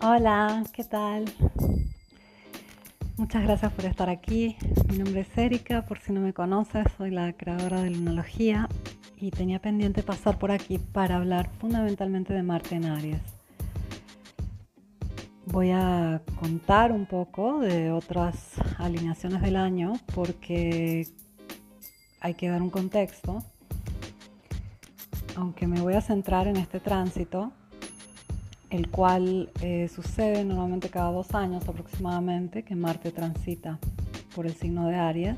Hola, ¿qué tal? Muchas gracias por estar aquí. Mi nombre es Erika, por si no me conoces, soy la creadora de Lunología y tenía pendiente pasar por aquí para hablar fundamentalmente de Marte en Aries. Voy a contar un poco de otras alineaciones del año porque hay que dar un contexto. Aunque me voy a centrar en este tránsito, el cual eh, sucede normalmente cada dos años aproximadamente, que Marte transita por el signo de Aries.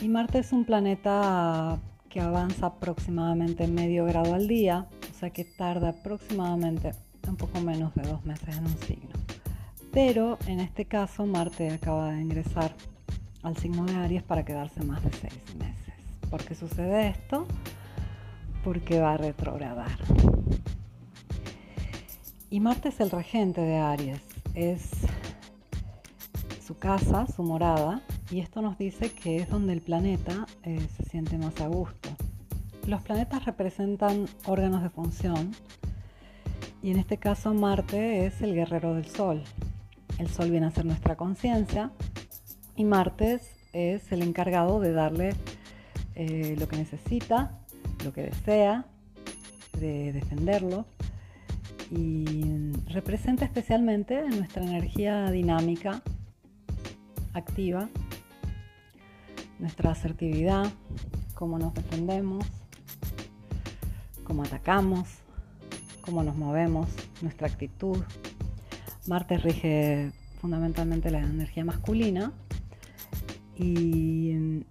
Y Marte es un planeta que avanza aproximadamente medio grado al día, o sea que tarda aproximadamente un poco menos de dos meses en un signo. Pero en este caso Marte acaba de ingresar al signo de Aries para quedarse más de seis meses. ¿Por qué sucede esto? Porque va a retrogradar. Y Marte es el regente de Aries, es su casa, su morada, y esto nos dice que es donde el planeta eh, se siente más a gusto. Los planetas representan órganos de función y en este caso Marte es el guerrero del Sol. El Sol viene a ser nuestra conciencia y Marte es el encargado de darle eh, lo que necesita, lo que desea, de defenderlo y representa especialmente nuestra energía dinámica, activa, nuestra asertividad, cómo nos defendemos, cómo atacamos, cómo nos movemos, nuestra actitud. Marte rige fundamentalmente la energía masculina y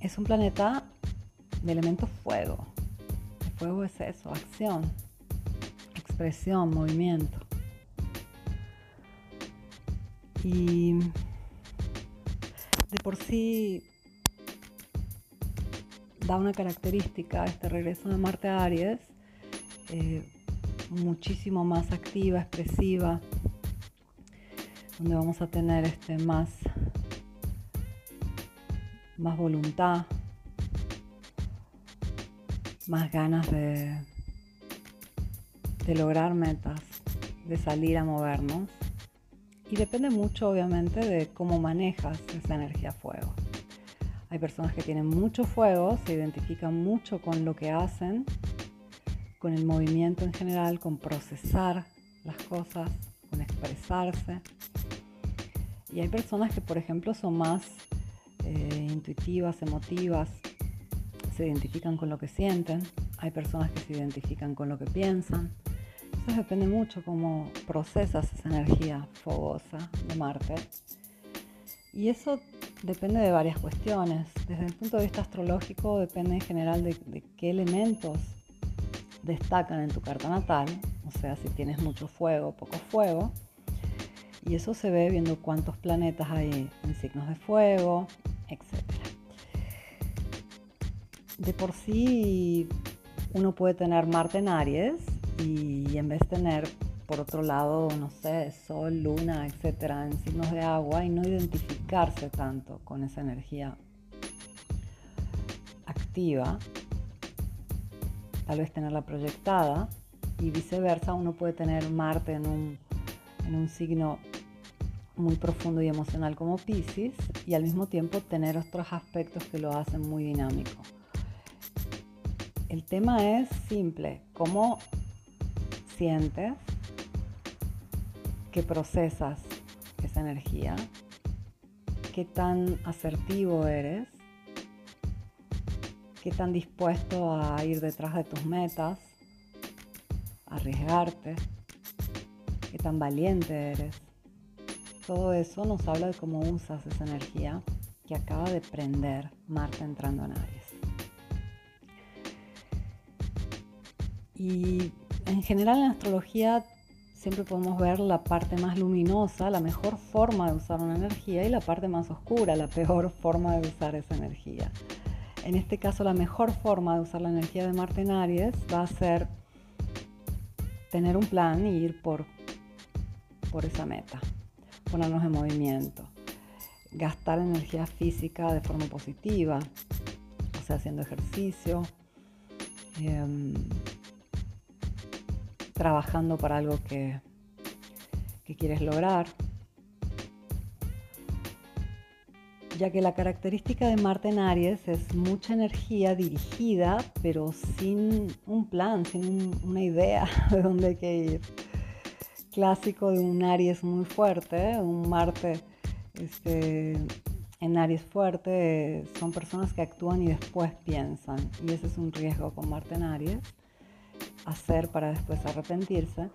es un planeta de elemento fuego. El fuego es eso, acción, expresión, movimiento. Y de por sí da una característica este regreso de Marte a Aries, eh, muchísimo más activa, expresiva, donde vamos a tener este más, más voluntad, más ganas de de lograr metas, de salir a movernos. Y depende mucho, obviamente, de cómo manejas esa energía fuego. Hay personas que tienen mucho fuego, se identifican mucho con lo que hacen, con el movimiento en general, con procesar las cosas, con expresarse. Y hay personas que, por ejemplo, son más eh, intuitivas, emotivas, se identifican con lo que sienten. Hay personas que se identifican con lo que piensan depende mucho cómo procesas esa energía fogosa de Marte. Y eso depende de varias cuestiones. Desde el punto de vista astrológico depende en general de, qué elementos destacan en tu carta natal, o sea, si tienes mucho fuego poco fuego. Y eso se ve viendo cuántos planetas hay en signos de fuego, etc. De por sí uno puede tener Marte en Aries y en vez de tener por otro lado, no sé, sol, luna, etcétera, en signos de agua y no identificarse tanto con esa energía activa, tal vez tenerla proyectada y viceversa, uno puede tener Marte en un, en un signo muy profundo y emocional como Pisces y al mismo tiempo tener otros aspectos que lo hacen muy dinámico. El tema es simple, cómo sientes, que procesas esa energía, qué tan asertivo eres, qué tan dispuesto a ir detrás de tus metas, arriesgarte, qué tan valiente eres. Todo eso nos habla de cómo usas esa energía que acaba de prender Marte entrando en Aries. Y en general en astrología siempre podemos ver la parte más luminosa, la mejor forma de usar una energía y la parte más oscura, la peor forma de usar esa energía. En este caso la mejor forma de usar la energía de Marte en Aries va a ser tener un plan y ir por, por esa meta, ponernos en movimiento, gastar energía física de forma positiva, o sea, haciendo ejercicio. Em, trabajando para algo que, que quieres lograr. ya que la característica de Marte en Aries es mucha energía dirigida, pero sin un plan, sin una idea de dónde hay que ir. Clásico de un Aries muy fuerte, un Marte este, en Aries fuerte, son personas que actúan y después piensan, y ese es un riesgo con Marte en Aries, hacer para después arrepentirse.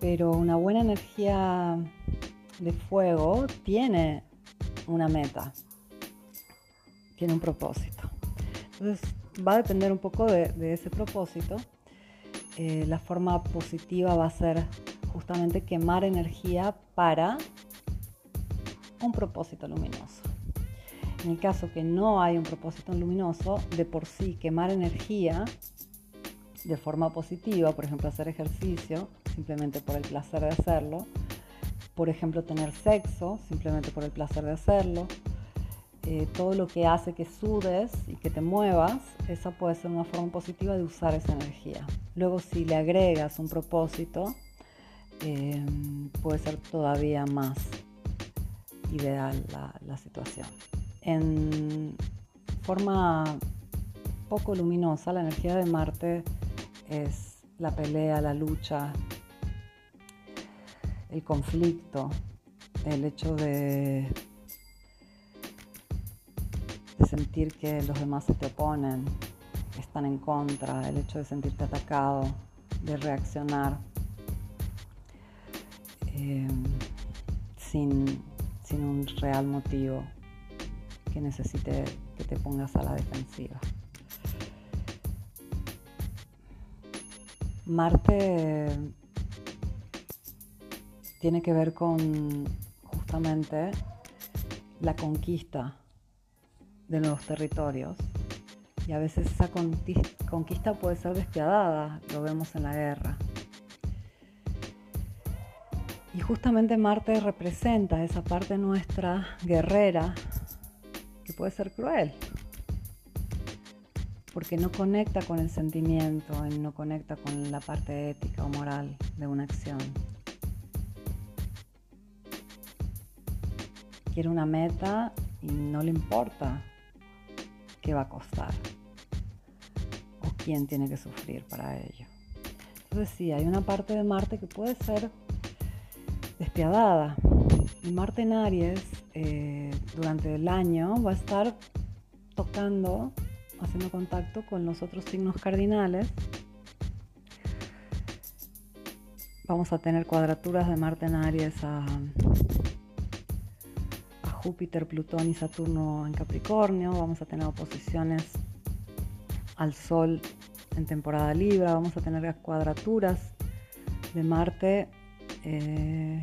Pero una buena energía de fuego tiene una meta, tiene un propósito. Entonces va a depender un poco de, ese propósito. Eh, la forma positiva va a ser justamente quemar energía para un propósito luminoso. En el caso que no hay un propósito luminoso, de por sí quemar energía de forma positiva, por ejemplo hacer ejercicio, simplemente por el placer de hacerlo, por ejemplo, tener sexo, simplemente por el placer de hacerlo. Eh, todo lo que hace que sudes y que te muevas, esa puede ser una forma positiva de usar esa energía. Luego, si le agregas un propósito, eh, puede ser todavía más ideal la, la situación. En forma poco luminosa, la energía de Marte es la pelea, la lucha, el conflicto, el hecho de, sentir que los demás se te oponen, están en contra, el hecho de sentirte atacado, de reaccionar eh, sin, sin un real motivo que necesite que te pongas a la defensiva. Marte tiene que ver con justamente la conquista de nuevos territorios. Y a veces esa conquista puede ser despiadada, lo vemos en la guerra. Y justamente Marte representa esa parte nuestra guerrera que puede ser cruel, porque no conecta con el sentimiento, no conecta con la parte ética o moral de una acción. quiere una meta y no le importa qué va a costar o quién tiene que sufrir para ello. Entonces sí, hay una parte de Marte que puede ser despiadada. Y Marte en Aries eh, durante el año va a estar tocando, haciendo contacto con los otros signos cardinales. Vamos a tener cuadraturas de Marte en Aries a Júpiter, Plutón y Saturno en Capricornio, vamos a tener oposiciones al Sol en temporada Libra, vamos a tener cuadraturas de Marte eh,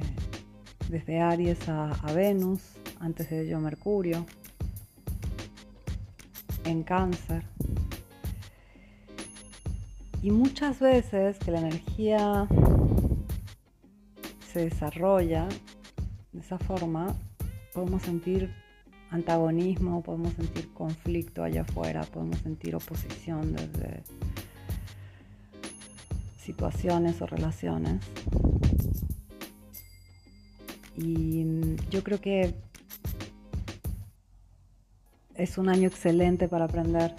desde Aries a Venus, antes de ello Mercurio, en Cáncer. Y muchas veces que la energía se desarrolla de esa forma, podemos sentir antagonismo, podemos sentir conflicto allá afuera, podemos sentir oposición desde situaciones o relaciones. Y yo creo que es un año excelente para aprender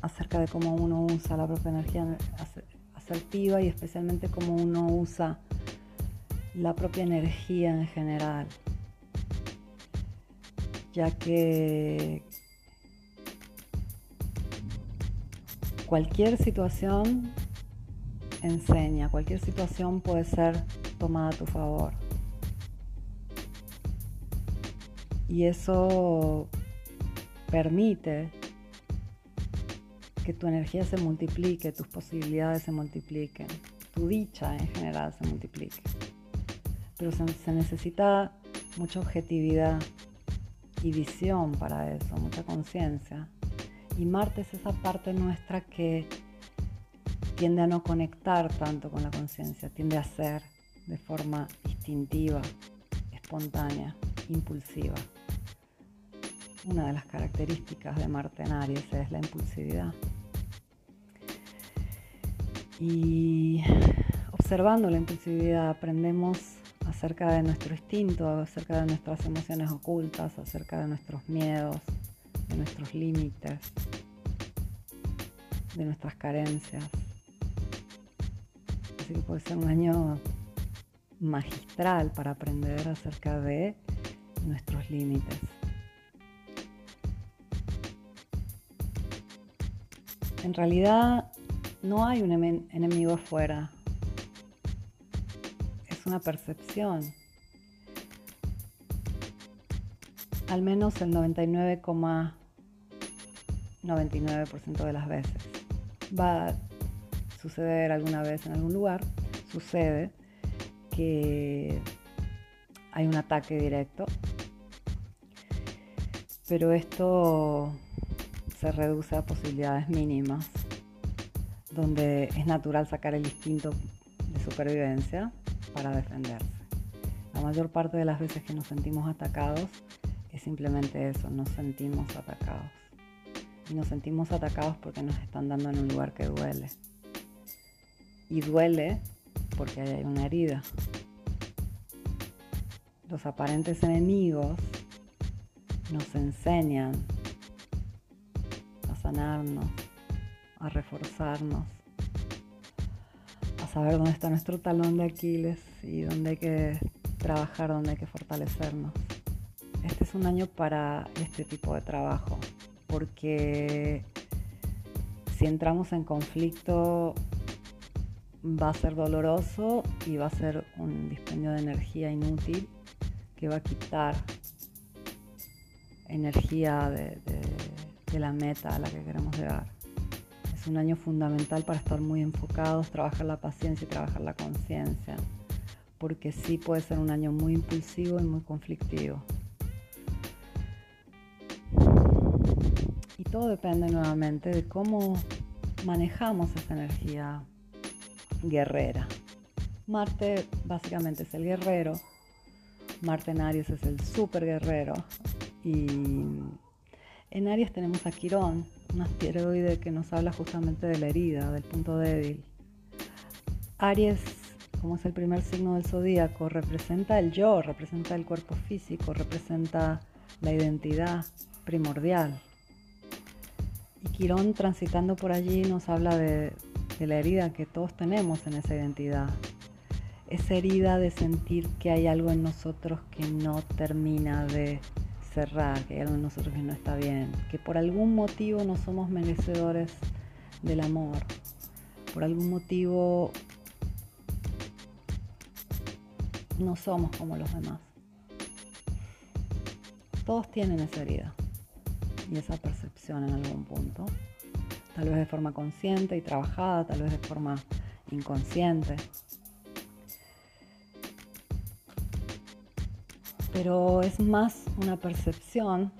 acerca de cómo uno usa la propia energía asertiva y especialmente cómo uno usa la propia energía en general ya que cualquier situación enseña, cualquier situación puede ser tomada a tu favor. Y eso permite que tu energía se multiplique, tus posibilidades se multipliquen, tu dicha en general se multiplique. Pero se, se necesita mucha objetividad, y visión para eso, mucha conciencia. Y Marte es esa parte nuestra que tiende a no conectar tanto con la conciencia, tiende a ser de forma instintiva, espontánea, impulsiva. Una de las características de Marte es la impulsividad. Y observando la impulsividad aprendemos acerca de nuestro instinto, acerca de nuestras emociones ocultas, acerca de nuestros miedos, de nuestros límites, de nuestras carencias. Así que puede ser un año magistral para aprender acerca de nuestros límites. En realidad no hay un enemigo afuera, es una percepción. Al menos el 99,99% de las veces. Va a suceder alguna vez en algún lugar, sucede que hay un ataque directo, pero esto se reduce a posibilidades mínimas, donde es natural sacar el instinto de supervivencia para defenderse. La mayor parte de las veces que nos sentimos atacados es simplemente eso, nos sentimos atacados. Y nos sentimos atacados porque nos están dando en un lugar que duele. Y duele porque hay una herida. Los aparentes enemigos nos enseñan sanarnos, a reforzarnos, a saber dónde está nuestro talón de Aquiles y dónde hay que trabajar, dónde hay que fortalecernos. Este es un año para este tipo de trabajo, porque si entramos en conflicto va a ser doloroso y va a ser un dispendio de energía inútil que va a quitar energía de, la meta a la que queremos llegar. Es un año fundamental para estar muy enfocados, trabajar la paciencia y trabajar la conciencia, porque sí puede ser un año muy impulsivo y muy conflictivo. Y todo depende nuevamente de cómo manejamos esa energía guerrera. Marte básicamente es el guerrero, Marte en Aries es el super guerrero y en Aries tenemos a Quirón, un asteroide que nos habla justamente de la herida, del punto débil. Aries, como es el primer signo del zodíaco, representa el yo, representa el cuerpo físico, representa la identidad primordial. Y Quirón transitando por allí nos habla de, de la herida que todos tenemos en esa identidad. Esa herida de sentir que hay algo en nosotros que no termina de cerrar, que hay algo en nosotros que no está bien, que por algún motivo no somos merecedores del amor, por algún motivo no somos como los demás. Todos tienen esa herida y esa percepción en algún punto tal vez de forma consciente y trabajada, tal vez de forma inconsciente. Pero es más una percepción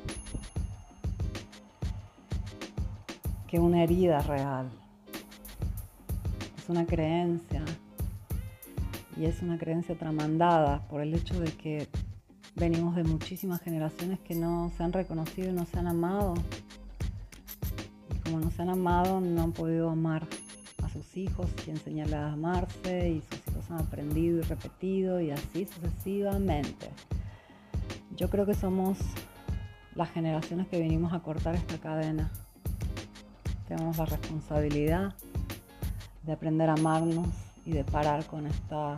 que una herida real. Es una creencia y es una creencia tramandada por el hecho de que venimos de muchísimas generaciones que no se han reconocido y no se han amado como no se han amado, no han podido amar a sus hijos y enseñarles a amarse y sus hijos han aprendido y repetido y así sucesivamente. Yo creo que somos las generaciones que venimos a cortar esta cadena. Tenemos la responsabilidad de aprender a amarnos y de parar con esta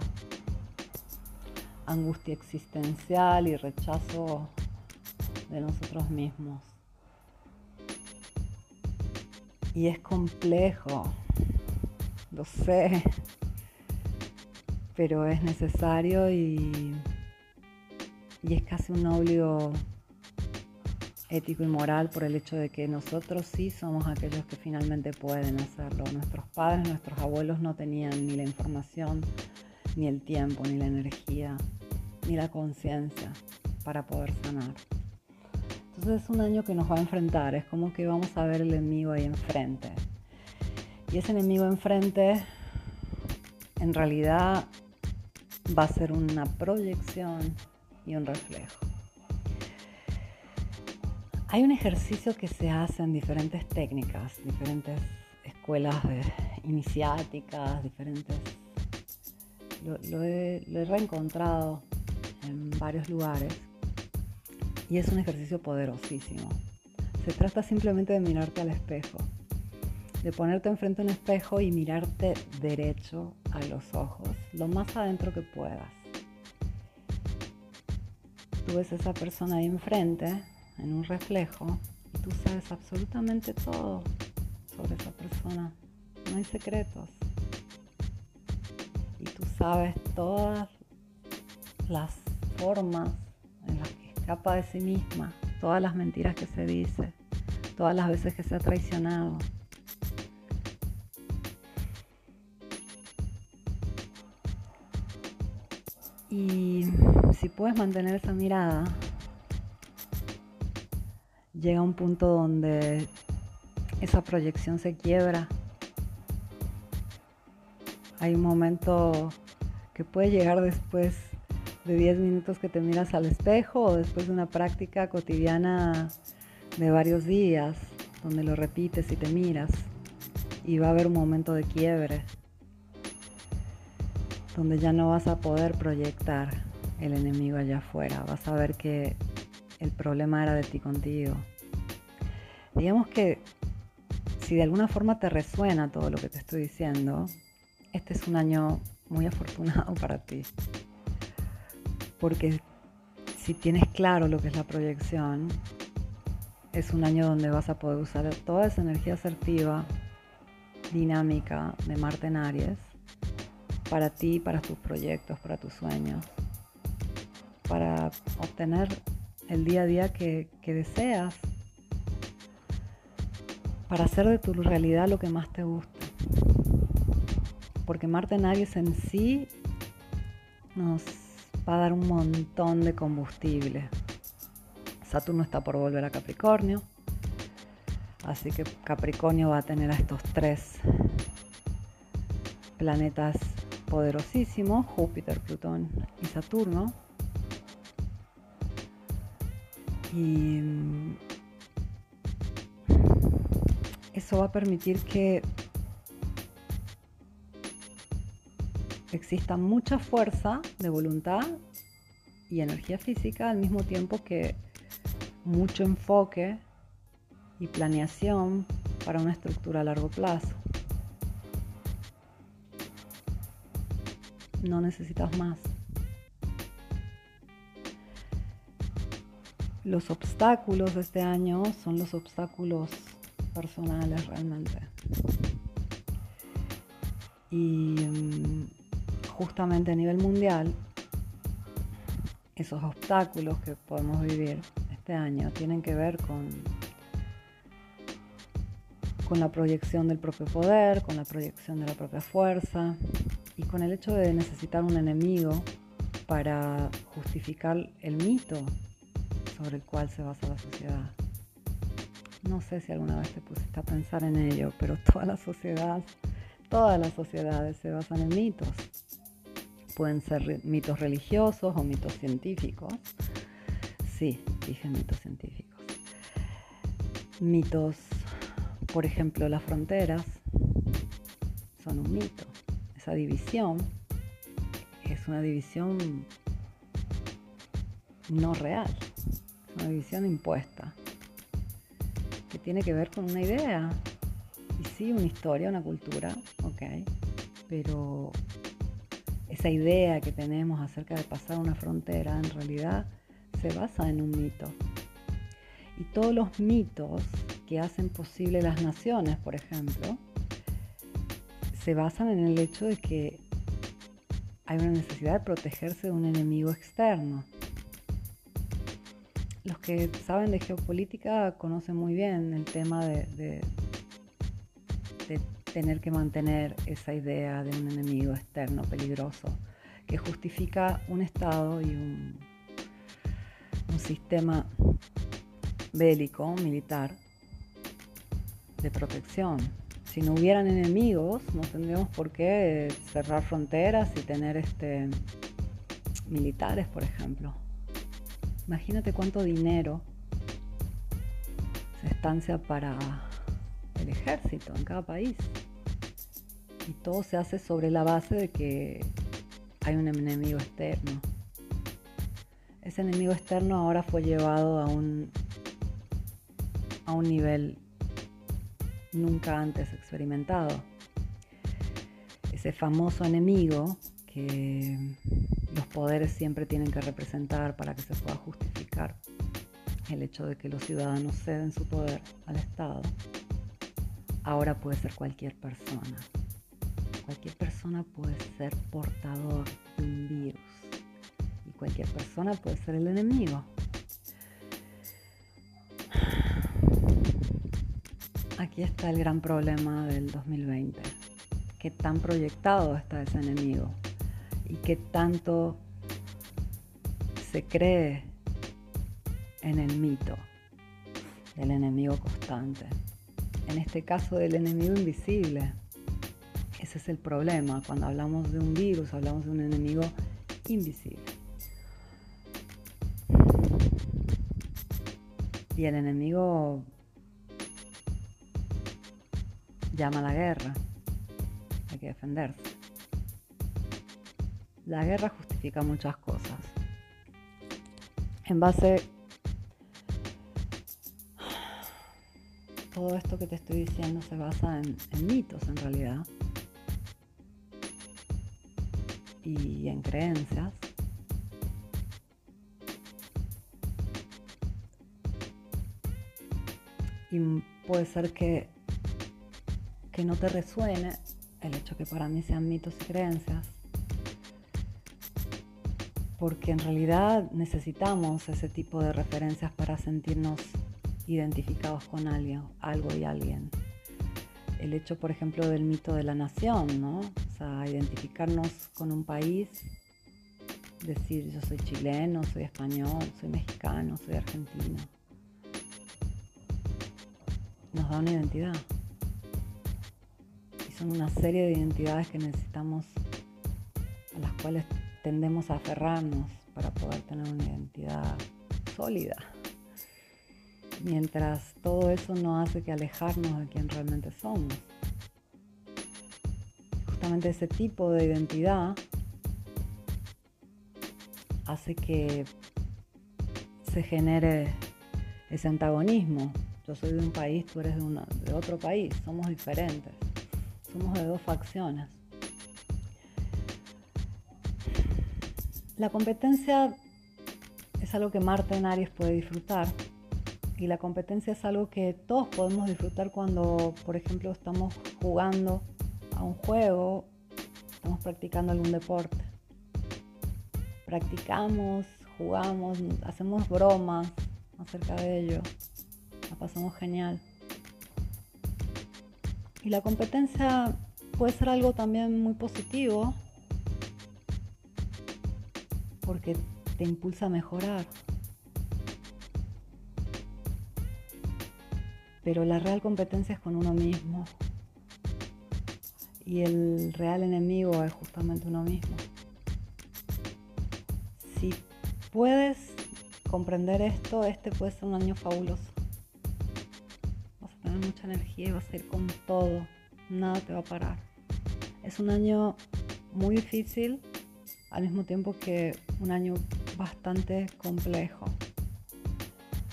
angustia existencial y rechazo de nosotros mismos. Y es complejo, lo sé, pero es necesario y, y es casi un obligo ético y moral por el hecho de que nosotros sí somos aquellos que finalmente pueden hacerlo. Nuestros padres, nuestros abuelos no tenían ni la información, ni el tiempo, ni la energía, ni la conciencia para poder sanar. Entonces es un año que nos va a enfrentar, es como que vamos a ver el enemigo ahí enfrente. Y ese enemigo enfrente en realidad va a ser una proyección y un reflejo. Hay un ejercicio que se hace en diferentes técnicas, diferentes escuelas iniciáticas, diferentes lo, he, lo he reencontrado en varios lugares y es un ejercicio poderosísimo. Se trata simplemente de mirarte al espejo, de ponerte enfrente a un espejo y mirarte derecho a los ojos, lo más adentro que puedas. Tú ves a esa persona ahí enfrente, en un reflejo, y tú sabes absolutamente todo sobre esa persona. No hay secretos. Y tú sabes todas las formas en las que escapa de sí misma, todas las mentiras que se dice, todas las veces que se ha traicionado. Y si puedes mantener esa mirada, llega un punto donde esa proyección se quiebra. Hay un momento que puede llegar después de 10 minutos que te miras al espejo o después de una práctica cotidiana de varios días donde lo repites y te miras y va a haber un momento de quiebre donde ya no vas a poder proyectar el enemigo allá afuera, vas a ver que el problema era de ti contigo. Digamos que si de alguna forma te resuena todo lo que te estoy diciendo, este es un año muy afortunado para ti. Porque si tienes claro lo que es la proyección, es un año donde vas a poder usar toda esa energía asertiva, dinámica de Marte en Aries para ti, para tus proyectos, para tus sueños, para obtener el día a día que, deseas, para hacer de tu realidad lo que más te gusta. Porque Marte en Aries en sí nos va a dar un montón de combustible. Saturno está por volver a Capricornio, así que Capricornio va a tener a estos tres planetas poderosísimos, Júpiter, Plutón y Saturno. Y eso va a permitir que exista mucha fuerza de voluntad y energía física al mismo tiempo que mucho enfoque y planeación para una estructura a largo plazo. No necesitas más. Los obstáculos de este año son los obstáculos personales realmente. Y mm, justamente a nivel mundial, esos obstáculos que podemos vivir este año tienen que ver con, con la proyección del propio poder, con la proyección de la propia fuerza y con el hecho de necesitar un enemigo para justificar el mito sobre el cual se basa la sociedad. No sé si alguna vez te pusiste a pensar en ello, pero toda la sociedad, todas las sociedades se basan en mitos pueden ser mitos religiosos o mitos científicos. Sí, dije mitos científicos. Mitos, por ejemplo, las fronteras son un mito. Esa división es una división no real, una división impuesta, que tiene que ver con una idea, y sí, una historia, una cultura, ok, pero esa idea que tenemos acerca de pasar una frontera en realidad se basa en un mito. Y todos los mitos que hacen posible las naciones, por ejemplo, se basan en el hecho de que hay una necesidad de protegerse de un enemigo externo. Los que saben de geopolítica conocen muy bien el tema de, tener que mantener esa idea de un enemigo externo peligroso que justifica un Estado y un, sistema bélico, militar, de protección. Si no hubieran enemigos, no tendríamos por qué cerrar fronteras y tener este, militares, por ejemplo. Imagínate cuánto dinero se estancia para el ejército en cada país y todo se hace sobre la base de que hay un enemigo externo. Ese enemigo externo ahora fue llevado a un, a un nivel nunca antes experimentado. Ese famoso enemigo que poderes siempre tienen que representar para que se pueda justificar el hecho de que los ciudadanos ceden su poder al Estado, ahora puede ser cualquier persona. Cualquier persona puede ser portador de un virus y cualquier persona puede ser el enemigo. Aquí está el gran problema del 2020. ¿Qué tan proyectado está ese enemigo? ¿Y qué tanto se cree en el mito del enemigo constante? En este caso del enemigo invisible. Ese es el problema. Cuando hablamos de un virus, hablamos de un enemigo invisible. Y el enemigo llama a la guerra. Hay que defenderse. La guerra justifica muchas cosas. En base todo esto que te estoy diciendo se basa en, en, mitos en realidad y en creencias. Y puede ser que que no te resuene el hecho que para mí sean mitos y creencias, porque en realidad necesitamos ese tipo de referencias para sentirnos identificados con alguien, algo y alguien. El hecho, por ejemplo, del mito de la nación, ¿no? O sea, identificarnos con un país, decir yo soy chileno, soy español, soy mexicano, soy argentino. Nos da una identidad son una serie de identidades que necesitamos, a las cuales tendemos a aferrarnos para poder tener una identidad sólida. Mientras todo eso no hace que alejarnos de quien realmente somos. Justamente ese tipo de identidad hace que se genere ese antagonismo. Yo soy de un país, tú eres de, de otro país, somos diferentes somos de dos facciones. La competencia es algo que Marte en Aries puede disfrutar y la competencia es algo que todos podemos disfrutar cuando, por ejemplo, estamos jugando a un juego, estamos practicando algún deporte. Practicamos, jugamos, hacemos bromas acerca de ello. La pasamos genial. Y la competencia puede ser algo también muy positivo porque te impulsa a mejorar. Pero la real competencia es con uno mismo. Y el real enemigo es justamente uno mismo. Si puedes comprender esto, este puede ser un año fabuloso mucha energía y vas a ir con todo. Nada te va a parar. Es un año muy difícil, al mismo tiempo que un año bastante complejo.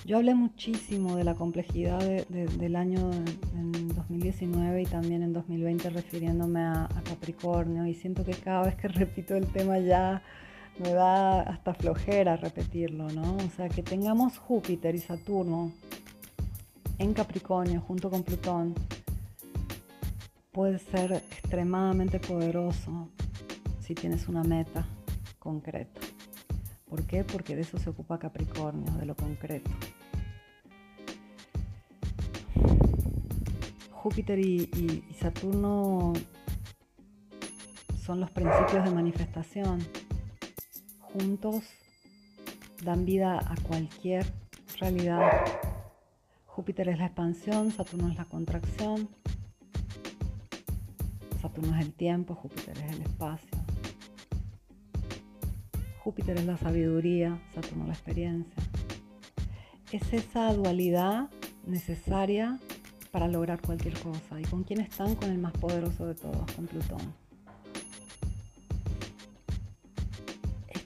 Yo hablé muchísimo de la complejidad del año en 2019 y también en 2020 refiriéndome a, a, Capricornio y siento que cada vez que repito el tema ya me da hasta flojera repetirlo, ¿no? O sea, que tengamos Júpiter y Saturno en Capricornio junto con Plutón puede ser extremadamente poderoso si tienes una meta concreta. ¿Por qué? Porque de eso se ocupa Capricornio, de lo concreto. Júpiter y, Saturno son los principios de manifestación. Juntos dan vida a cualquier realidad Júpiter es la expansión, Saturno es la contracción. Saturno es el tiempo, Júpiter es el espacio. Júpiter es la sabiduría, Saturno la experiencia. Es esa dualidad necesaria para lograr cualquier cosa. ¿Y con quién están? Con el más poderoso de todos, con Plutón.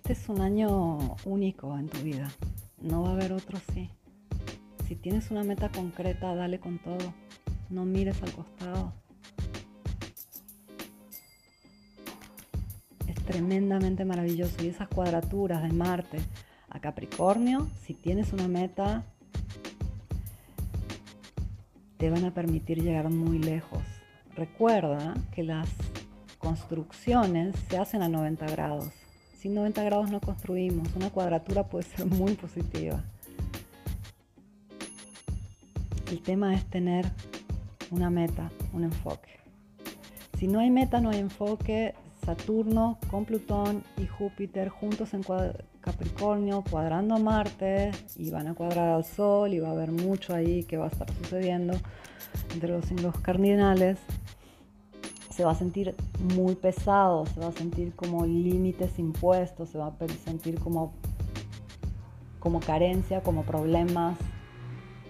este es un año único en tu vida. No va a haber otro sí. Si tienes una meta concreta, dale con todo. No mires al costado. Tremendamente maravilloso. Y esas cuadraturas de Marte a Capricornio, si tienes una meta, te van a permitir llegar muy lejos. Recuerda que las construcciones se hacen a 90 grados. Sin 90 grados no construimos. Una cuadratura puede ser muy positiva. El tema es tener una meta, un enfoque. Si no hay meta, no hay enfoque. Saturno con Plutón y Júpiter juntos en Capricornio, cuadrando a Marte y van a cuadrar al Sol y va a haber mucho ahí que va a estar sucediendo entre los signos cardinales se va a sentir muy pesado, se va a sentir como límites impuestos, se va a sentir como, como carencia, como problemas,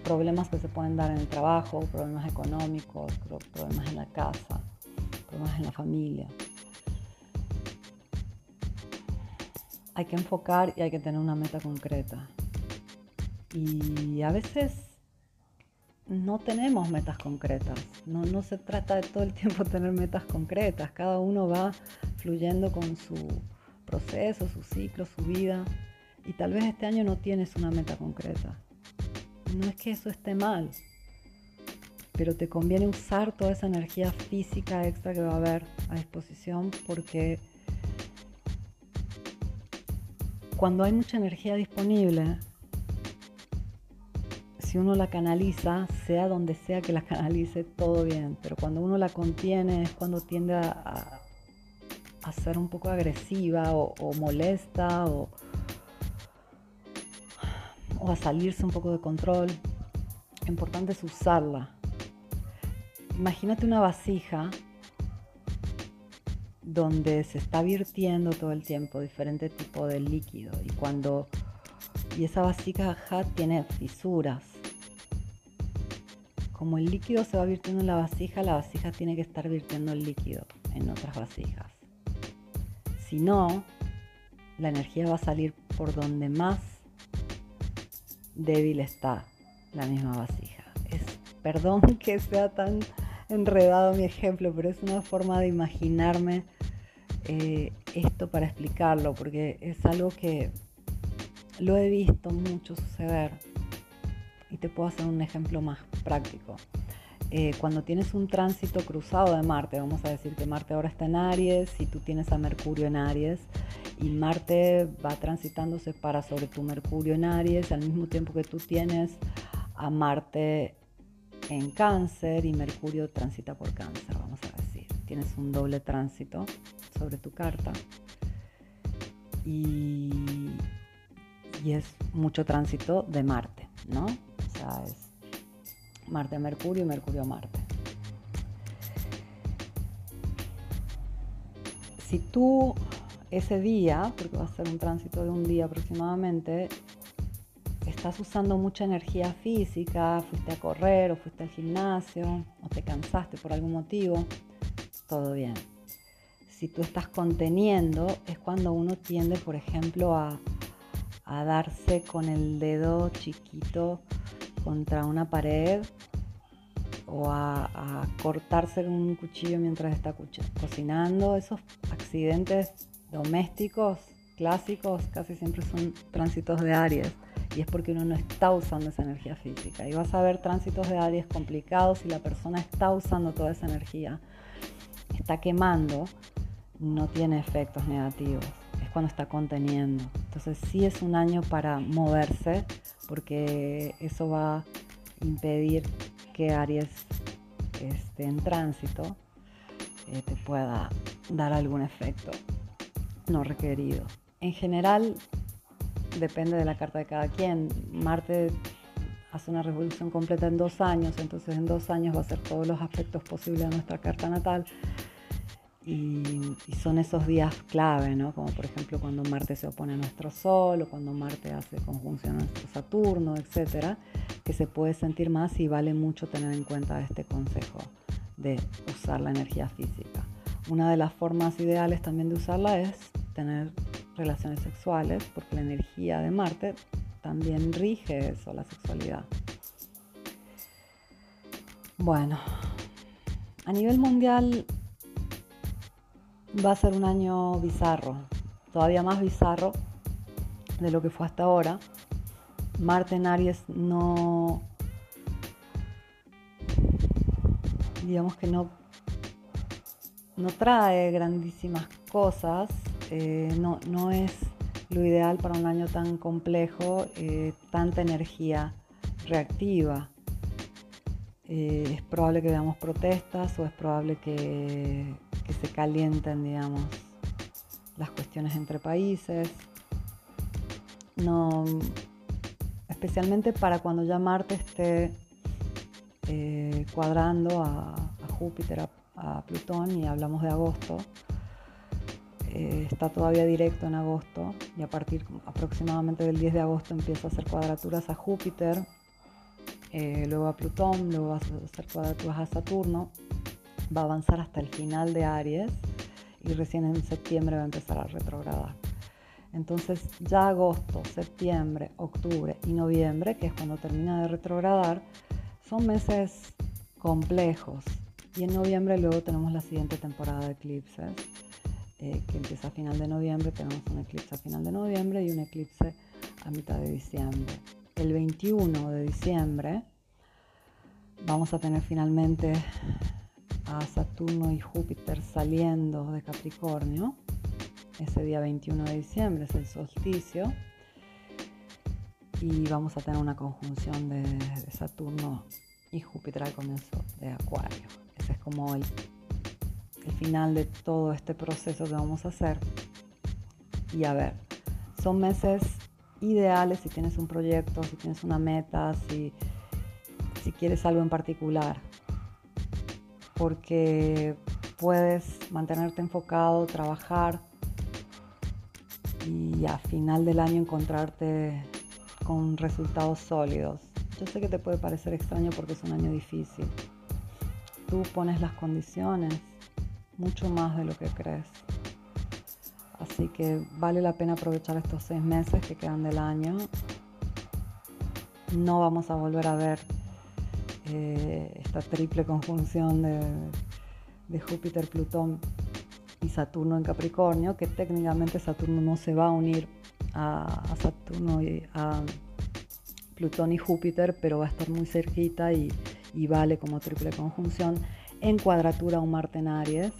problemas que se pueden dar en el trabajo, problemas económicos, problemas en la casa, problemas en la familia. Hay que enfocar y hay que tener una meta concreta. Y a veces no tenemos metas concretas. No, no, se trata de todo el tiempo tener metas concretas. Cada uno va fluyendo con su proceso, su ciclo, su vida. Y tal vez este año no tienes una meta concreta. No es que eso esté mal, pero te conviene usar toda esa energía física extra que va a haber a disposición porque cuando hay mucha energía disponible, si uno la canaliza, sea donde sea que la canalice, todo bien. Pero cuando uno la contiene es cuando tiende a, ser un poco agresiva o, molesta o, o a salirse un poco de control. Lo importante es usarla. Imagínate una vasija donde se está virtiendo todo el tiempo diferente tipo de líquido y cuando y esa vasija tiene fisuras como el líquido se va virtiendo en la vasija, la vasija tiene que estar virtiendo el líquido en otras vasijas. Si no, la energía va a salir por donde más débil está la misma vasija. Es, perdón que sea tan enredado mi ejemplo, pero es una forma de imaginarme eh, esto para explicarlo, porque es algo que lo he visto mucho suceder y te puedo hacer un ejemplo más práctico. Eh, cuando tienes un tránsito cruzado de Marte, vamos a decir que Marte ahora está en Aries y tú tienes a Mercurio en Aries y Marte va transitándose para sobre tu Mercurio en Aries al mismo tiempo que tú tienes a Marte en Cáncer y Mercurio transita por Cáncer, vamos a decir. Tienes un doble tránsito sobre tu carta y, y es mucho tránsito de Marte, ¿no? O sea, es Marte Mercurio y Mercurio Marte. Si tú ese día, porque va a ser un tránsito de un día aproximadamente, estás usando mucha energía física, fuiste a correr o fuiste al gimnasio o te cansaste por algún motivo, todo bien. Si tú estás conteniendo, es cuando uno tiende, por ejemplo, a, darse con el dedo chiquito contra una pared o a, cortarse con un cuchillo mientras está cocinando. Esos accidentes domésticos clásicos casi siempre son tránsitos de Aries y es porque uno no está usando esa energía física. Y vas a ver tránsitos de Aries complicados si la persona está usando toda esa energía, está quemando, no tiene efectos negativos. Es cuando está conteniendo. Entonces sí es un año para moverse porque eso va a impedir que Aries esté en tránsito eh, te pueda dar algún efecto no requerido. En general, depende de la carta de cada quien. Marte hace una revolución completa en dos años, entonces en dos años va a ser todos los aspectos posibles de nuestra carta natal y, son esos días clave, ¿no? Como por ejemplo cuando Marte se opone a nuestro Sol o cuando Marte hace conjunción a nuestro Saturno, etcétera, que se puede sentir más y vale mucho tener en cuenta este consejo de usar la energía física. Una de las formas ideales también de usarla es tener relaciones sexuales, porque la energía de Marte también rige eso, la sexualidad. Bueno, a nivel mundial va a ser un año bizarro, todavía más bizarro de lo que fue hasta ahora. Marte en Aries no, digamos que no, no trae grandísimas cosas, eh, no, no, es lo ideal para un año tan complejo, eh, tanta energía reactiva. Eh, es probable que veamos protestas o es probable que, que se calienten, digamos, las cuestiones entre países. No, especialmente para cuando ya Marte esté eh, cuadrando a, Júpiter, a, Plutón, y hablamos de agosto. Eh, está todavía directo en agosto y a partir aproximadamente del 10 de agosto empieza a hacer cuadraturas a Júpiter, eh, luego a Plutón, luego a hacer cuadraturas a Saturno, va a avanzar hasta el final de Aries y recién en septiembre va a empezar a retrogradar. Entonces ya agosto, septiembre, octubre y noviembre, que es cuando termina de retrogradar, son meses complejos. Y en noviembre luego tenemos la siguiente temporada de eclipses, eh, que empieza a final de noviembre. Tenemos un eclipse a final de noviembre y un eclipse a mitad de diciembre. El 21 de diciembre vamos a tener finalmente a Saturno y Júpiter saliendo de Capricornio. Ese día 21 de diciembre es el solsticio y vamos a tener una conjunción de, Saturno y Júpiter al comienzo de Acuario. Ese es como el, el final de todo este proceso que vamos a hacer. Y a ver, son meses ideales si tienes un proyecto, si tienes una meta, si, si quieres algo en particular, porque puedes mantenerte enfocado, trabajar y a final del año encontrarte con resultados sólidos. Yo sé que te puede parecer extraño porque es un año difícil. Tú pones las condiciones mucho más de lo que crees. Así que vale la pena aprovechar estos seis meses que quedan del año. No vamos a volver a ver eh, esta triple conjunción de, Júpiter, Plutón y Saturno en Capricornio, que técnicamente Saturno no se va a unir a, Saturno y a Plutón y Júpiter, pero va a estar muy cerquita y, vale como triple conjunción en cuadratura un Marte en Aries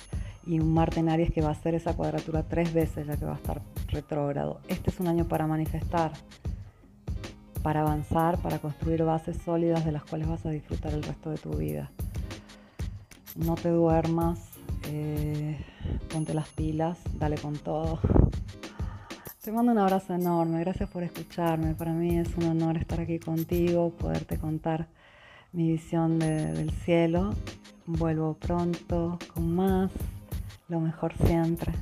y un Marte en Aries que va a hacer esa cuadratura tres veces ya que va a estar retrógrado. Este es un año para manifestar, para avanzar, para construir bases sólidas de las cuales vas a disfrutar el resto de tu vida. No te duermas, eh, ponte las pilas, dale con todo. Te mando un abrazo enorme, gracias por escucharme. Para mí es un honor estar aquí contigo, poderte contar mi visión del cielo. Vuelvo pronto con más, lo mejor siempre.